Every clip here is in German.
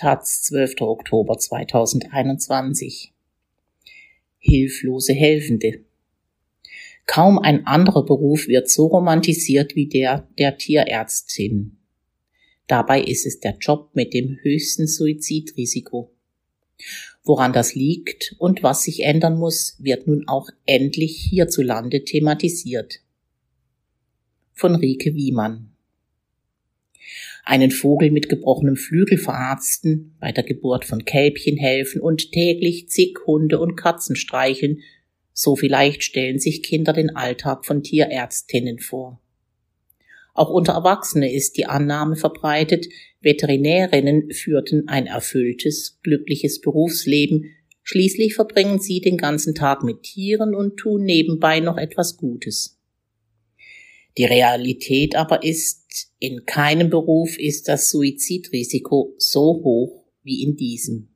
Taz 12. Oktober 2021. Hilflose Helfende. Kaum ein anderer Beruf wird so romantisiert wie der der Tierärztin. Dabei ist es der Job mit dem höchsten Suizidrisiko. Woran das liegt und was sich ändern muss, wird nun auch endlich hierzulande thematisiert. Von Rike Wiemann einen Vogel mit gebrochenem Flügel verarzten, bei der Geburt von Kälbchen helfen und täglich zig Hunde und Katzen streicheln, so vielleicht stellen sich Kinder den Alltag von Tierärztinnen vor. Auch unter Erwachsene ist die Annahme verbreitet, Veterinärinnen führten ein erfülltes, glückliches Berufsleben, schließlich verbringen sie den ganzen Tag mit Tieren und tun nebenbei noch etwas Gutes. Die Realität aber ist, in keinem Beruf ist das Suizidrisiko so hoch wie in diesem.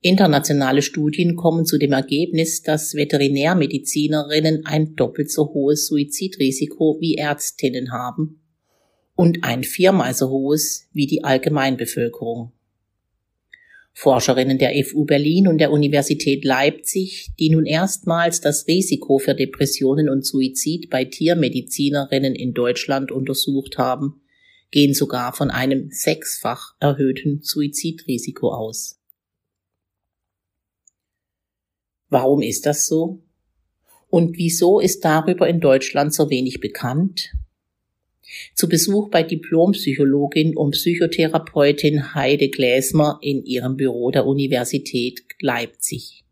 Internationale Studien kommen zu dem Ergebnis, dass Veterinärmedizinerinnen ein doppelt so hohes Suizidrisiko wie Ärztinnen haben und ein viermal so hohes wie die Allgemeinbevölkerung. Forscherinnen der FU Berlin und der Universität Leipzig, die nun erstmals das Risiko für Depressionen und Suizid bei Tiermedizinerinnen in Deutschland untersucht haben, gehen sogar von einem sechsfach erhöhten Suizidrisiko aus. Warum ist das so? Und wieso ist darüber in Deutschland so wenig bekannt? Zu Besuch bei Diplompsychologin und Psychotherapeutin Heide Gläsmer in ihrem Büro der Universität Leipzig.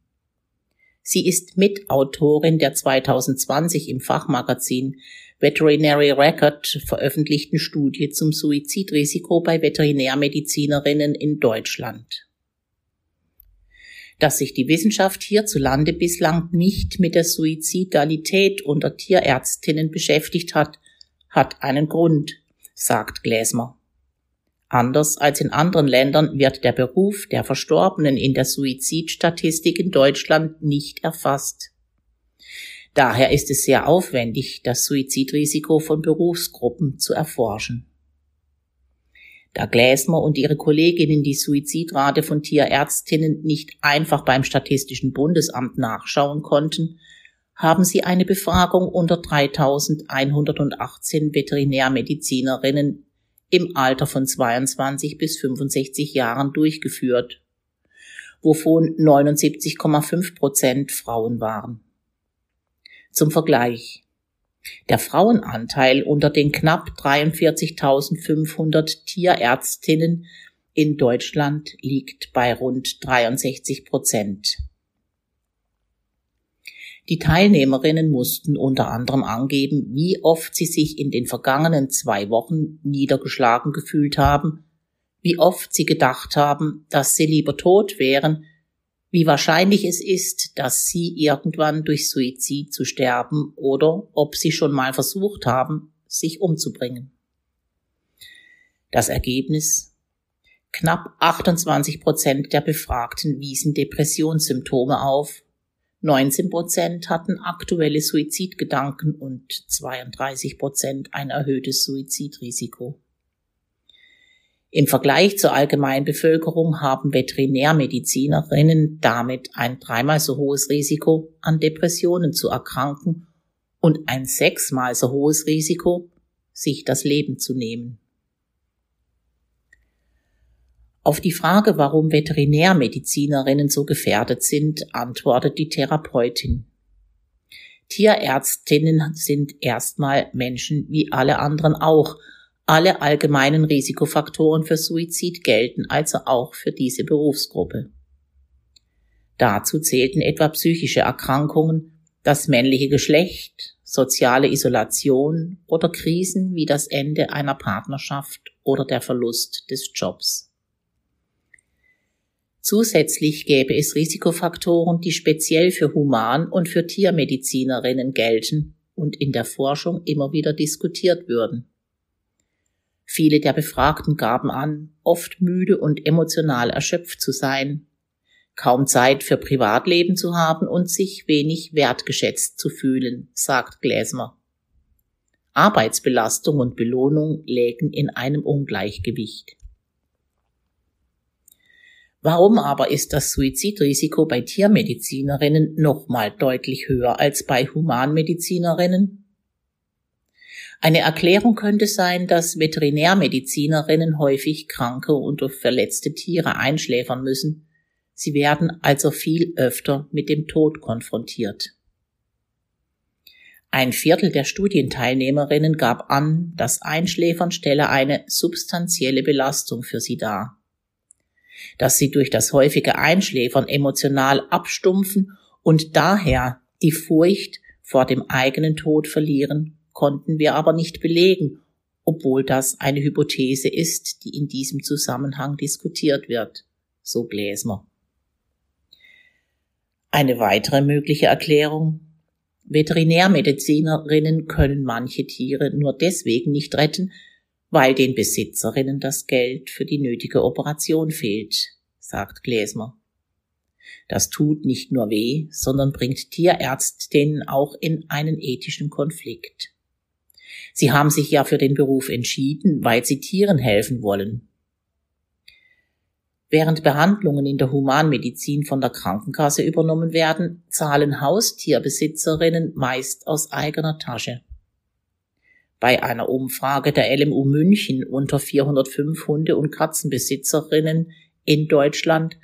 Sie ist Mitautorin der 2020 im Fachmagazin Veterinary Record veröffentlichten Studie zum Suizidrisiko bei Veterinärmedizinerinnen in Deutschland. Dass sich die Wissenschaft hierzulande bislang nicht mit der Suizidalität unter Tierärztinnen beschäftigt hat, hat einen Grund, sagt Gläsmer. Anders als in anderen Ländern wird der Beruf der Verstorbenen in der Suizidstatistik in Deutschland nicht erfasst. Daher ist es sehr aufwendig, das Suizidrisiko von Berufsgruppen zu erforschen. Da Gläsmer und ihre Kolleginnen die Suizidrate von Tierärztinnen nicht einfach beim Statistischen Bundesamt nachschauen konnten, haben sie eine Befragung unter 3118 Veterinärmedizinerinnen im Alter von 22 bis 65 Jahren durchgeführt, wovon 79,5 Prozent Frauen waren. Zum Vergleich. Der Frauenanteil unter den knapp 43.500 Tierärztinnen in Deutschland liegt bei rund 63 Prozent. Die Teilnehmerinnen mussten unter anderem angeben, wie oft sie sich in den vergangenen zwei Wochen niedergeschlagen gefühlt haben, wie oft sie gedacht haben, dass sie lieber tot wären, wie wahrscheinlich es ist, dass sie irgendwann durch Suizid zu sterben oder ob sie schon mal versucht haben, sich umzubringen. Das Ergebnis Knapp 28 Prozent der Befragten wiesen Depressionssymptome auf 19 Prozent hatten aktuelle Suizidgedanken und 32 Prozent ein erhöhtes Suizidrisiko. Im Vergleich zur Allgemeinbevölkerung haben Veterinärmedizinerinnen damit ein dreimal so hohes Risiko, an Depressionen zu erkranken und ein sechsmal so hohes Risiko, sich das Leben zu nehmen. Auf die Frage, warum Veterinärmedizinerinnen so gefährdet sind, antwortet die Therapeutin. Tierärztinnen sind erstmal Menschen wie alle anderen auch. Alle allgemeinen Risikofaktoren für Suizid gelten also auch für diese Berufsgruppe. Dazu zählten etwa psychische Erkrankungen, das männliche Geschlecht, soziale Isolation oder Krisen wie das Ende einer Partnerschaft oder der Verlust des Jobs. Zusätzlich gäbe es Risikofaktoren, die speziell für Human- und für Tiermedizinerinnen gelten und in der Forschung immer wieder diskutiert würden. Viele der Befragten gaben an, oft müde und emotional erschöpft zu sein, kaum Zeit für Privatleben zu haben und sich wenig wertgeschätzt zu fühlen, sagt Gläsmer. Arbeitsbelastung und Belohnung lägen in einem Ungleichgewicht. Warum aber ist das Suizidrisiko bei Tiermedizinerinnen nochmal deutlich höher als bei Humanmedizinerinnen? Eine Erklärung könnte sein, dass Veterinärmedizinerinnen häufig kranke und verletzte Tiere einschläfern müssen. Sie werden also viel öfter mit dem Tod konfrontiert. Ein Viertel der Studienteilnehmerinnen gab an, das Einschläfern stelle eine substanzielle Belastung für sie dar dass sie durch das häufige Einschläfern emotional abstumpfen und daher die Furcht vor dem eigenen Tod verlieren, konnten wir aber nicht belegen, obwohl das eine Hypothese ist, die in diesem Zusammenhang diskutiert wird, so Gläsmer. Eine weitere mögliche Erklärung Veterinärmedizinerinnen können manche Tiere nur deswegen nicht retten, weil den Besitzerinnen das Geld für die nötige Operation fehlt, sagt Gläsmer. Das tut nicht nur weh, sondern bringt Tierärztinnen auch in einen ethischen Konflikt. Sie haben sich ja für den Beruf entschieden, weil sie Tieren helfen wollen. Während Behandlungen in der Humanmedizin von der Krankenkasse übernommen werden, zahlen Haustierbesitzerinnen meist aus eigener Tasche. Bei einer Umfrage der LMU München unter 405 Hunde- und Katzenbesitzerinnen in Deutschland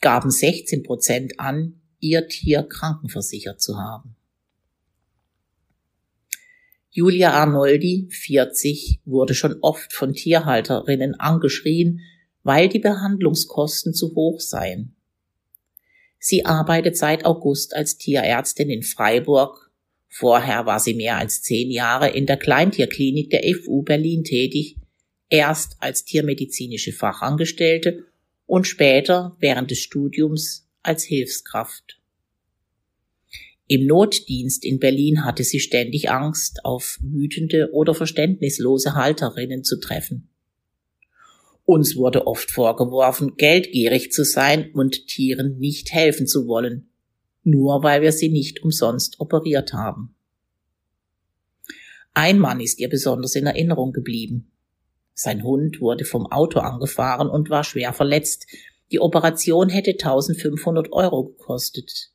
gaben 16 Prozent an, ihr Tier krankenversichert zu haben. Julia Arnoldi, 40, wurde schon oft von Tierhalterinnen angeschrien, weil die Behandlungskosten zu hoch seien. Sie arbeitet seit August als Tierärztin in Freiburg Vorher war sie mehr als zehn Jahre in der Kleintierklinik der FU Berlin tätig, erst als tiermedizinische Fachangestellte und später während des Studiums als Hilfskraft. Im Notdienst in Berlin hatte sie ständig Angst, auf wütende oder verständnislose Halterinnen zu treffen. Uns wurde oft vorgeworfen, geldgierig zu sein und Tieren nicht helfen zu wollen nur weil wir sie nicht umsonst operiert haben. Ein Mann ist ihr besonders in Erinnerung geblieben. Sein Hund wurde vom Auto angefahren und war schwer verletzt. Die Operation hätte 1500 Euro gekostet.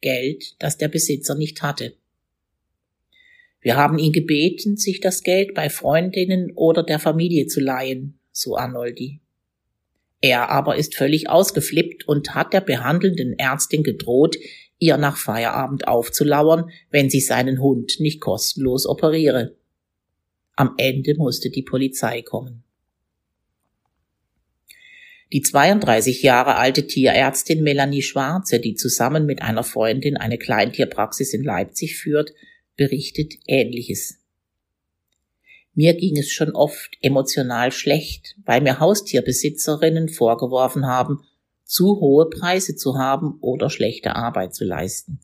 Geld, das der Besitzer nicht hatte. Wir haben ihn gebeten, sich das Geld bei Freundinnen oder der Familie zu leihen, so Arnoldi. Er aber ist völlig ausgeflippt und hat der behandelnden Ärztin gedroht, ihr nach Feierabend aufzulauern, wenn sie seinen Hund nicht kostenlos operiere. Am Ende musste die Polizei kommen. Die 32 Jahre alte Tierärztin Melanie Schwarze, die zusammen mit einer Freundin eine Kleintierpraxis in Leipzig führt, berichtet Ähnliches. Mir ging es schon oft emotional schlecht, weil mir Haustierbesitzerinnen vorgeworfen haben, zu hohe Preise zu haben oder schlechte Arbeit zu leisten.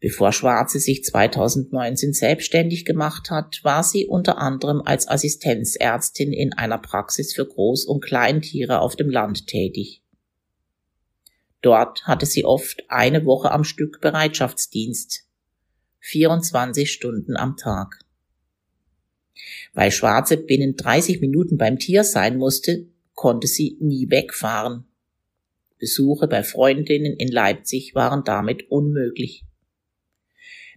Bevor Schwarze sich 2019 selbstständig gemacht hat, war sie unter anderem als Assistenzärztin in einer Praxis für Groß- und Kleintiere auf dem Land tätig. Dort hatte sie oft eine Woche am Stück Bereitschaftsdienst, 24 Stunden am Tag. Weil Schwarze binnen 30 Minuten beim Tier sein musste, konnte sie nie wegfahren. Besuche bei Freundinnen in Leipzig waren damit unmöglich.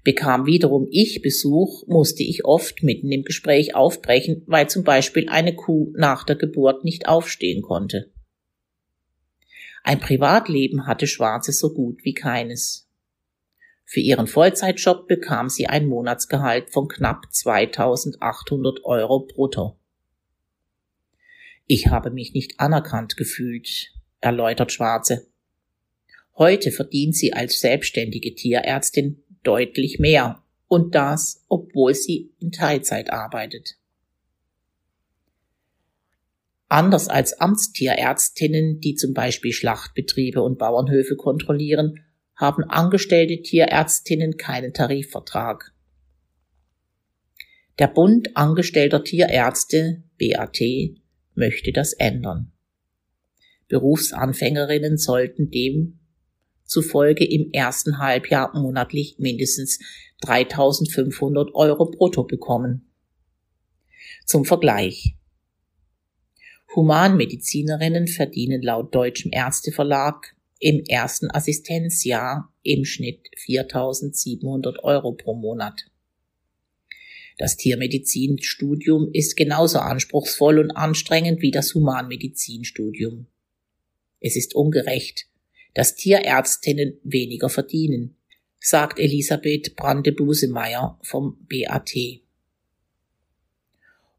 Bekam wiederum ich Besuch, musste ich oft mitten im Gespräch aufbrechen, weil zum Beispiel eine Kuh nach der Geburt nicht aufstehen konnte. Ein Privatleben hatte Schwarze so gut wie keines. Für ihren Vollzeitjob bekam sie ein Monatsgehalt von knapp 2800 Euro brutto. Ich habe mich nicht anerkannt gefühlt, erläutert Schwarze. Heute verdient sie als selbstständige Tierärztin deutlich mehr und das, obwohl sie in Teilzeit arbeitet. Anders als Amtstierärztinnen, die zum Beispiel Schlachtbetriebe und Bauernhöfe kontrollieren, haben angestellte Tierärztinnen keinen Tarifvertrag. Der Bund angestellter Tierärzte, BAT, möchte das ändern. Berufsanfängerinnen sollten demzufolge im ersten Halbjahr monatlich mindestens 3500 Euro brutto bekommen. Zum Vergleich. Humanmedizinerinnen verdienen laut Deutschem Ärzteverlag im ersten Assistenzjahr im Schnitt 4.700 Euro pro Monat. Das Tiermedizinstudium ist genauso anspruchsvoll und anstrengend wie das Humanmedizinstudium. Es ist ungerecht, dass Tierärztinnen weniger verdienen, sagt Elisabeth Brande-Busemeyer vom BAT.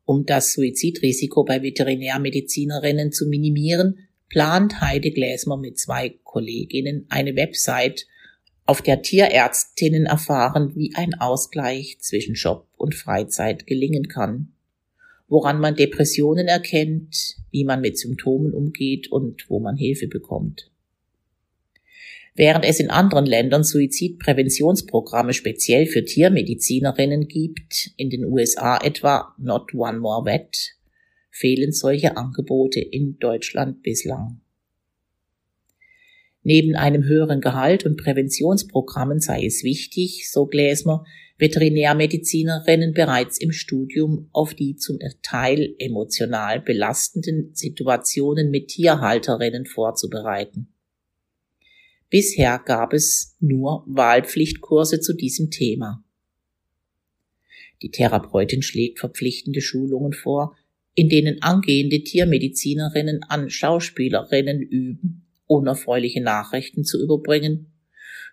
Um das Suizidrisiko bei Veterinärmedizinerinnen zu minimieren, plant Heide Gläsmer mit zwei Kolleginnen eine Website, auf der Tierärztinnen erfahren, wie ein Ausgleich zwischen Job und Freizeit gelingen kann, woran man Depressionen erkennt, wie man mit Symptomen umgeht und wo man Hilfe bekommt. Während es in anderen Ländern Suizidpräventionsprogramme speziell für Tiermedizinerinnen gibt, in den USA etwa Not One More Vet, fehlen solche Angebote in Deutschland bislang. Neben einem höheren Gehalt und Präventionsprogrammen sei es wichtig, so Gläsmer, Veterinärmedizinerinnen bereits im Studium auf die zum Teil emotional belastenden Situationen mit Tierhalterinnen vorzubereiten. Bisher gab es nur Wahlpflichtkurse zu diesem Thema. Die Therapeutin schlägt verpflichtende Schulungen vor, in denen angehende Tiermedizinerinnen an Schauspielerinnen üben, unerfreuliche Nachrichten zu überbringen,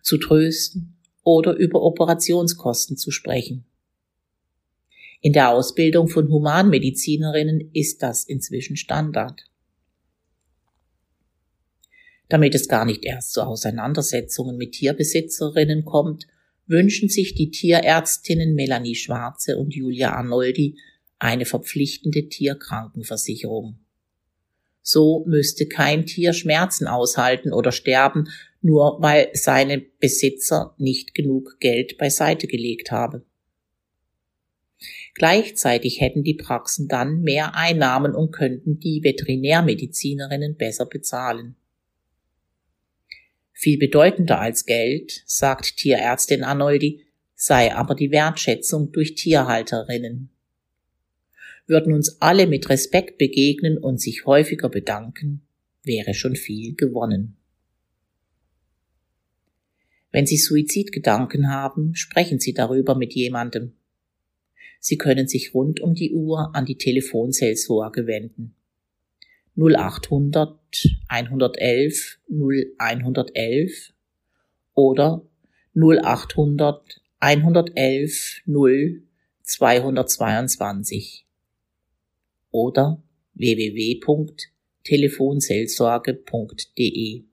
zu trösten oder über Operationskosten zu sprechen. In der Ausbildung von Humanmedizinerinnen ist das inzwischen Standard damit es gar nicht erst zu Auseinandersetzungen mit Tierbesitzerinnen kommt, wünschen sich die Tierärztinnen Melanie Schwarze und Julia Arnoldi eine verpflichtende Tierkrankenversicherung. So müsste kein Tier Schmerzen aushalten oder sterben, nur weil seine Besitzer nicht genug Geld beiseite gelegt habe. Gleichzeitig hätten die Praxen dann mehr Einnahmen und könnten die Veterinärmedizinerinnen besser bezahlen. Viel bedeutender als Geld, sagt Tierärztin Arnoldi, sei aber die Wertschätzung durch Tierhalterinnen. Würden uns alle mit Respekt begegnen und sich häufiger bedanken, wäre schon viel gewonnen. Wenn Sie Suizidgedanken haben, sprechen Sie darüber mit jemandem. Sie können sich rund um die Uhr an die Telefonseelsorge wenden. 0800 111 0111 oder 0800 111 0 222 oder www.telefonseelsorge.de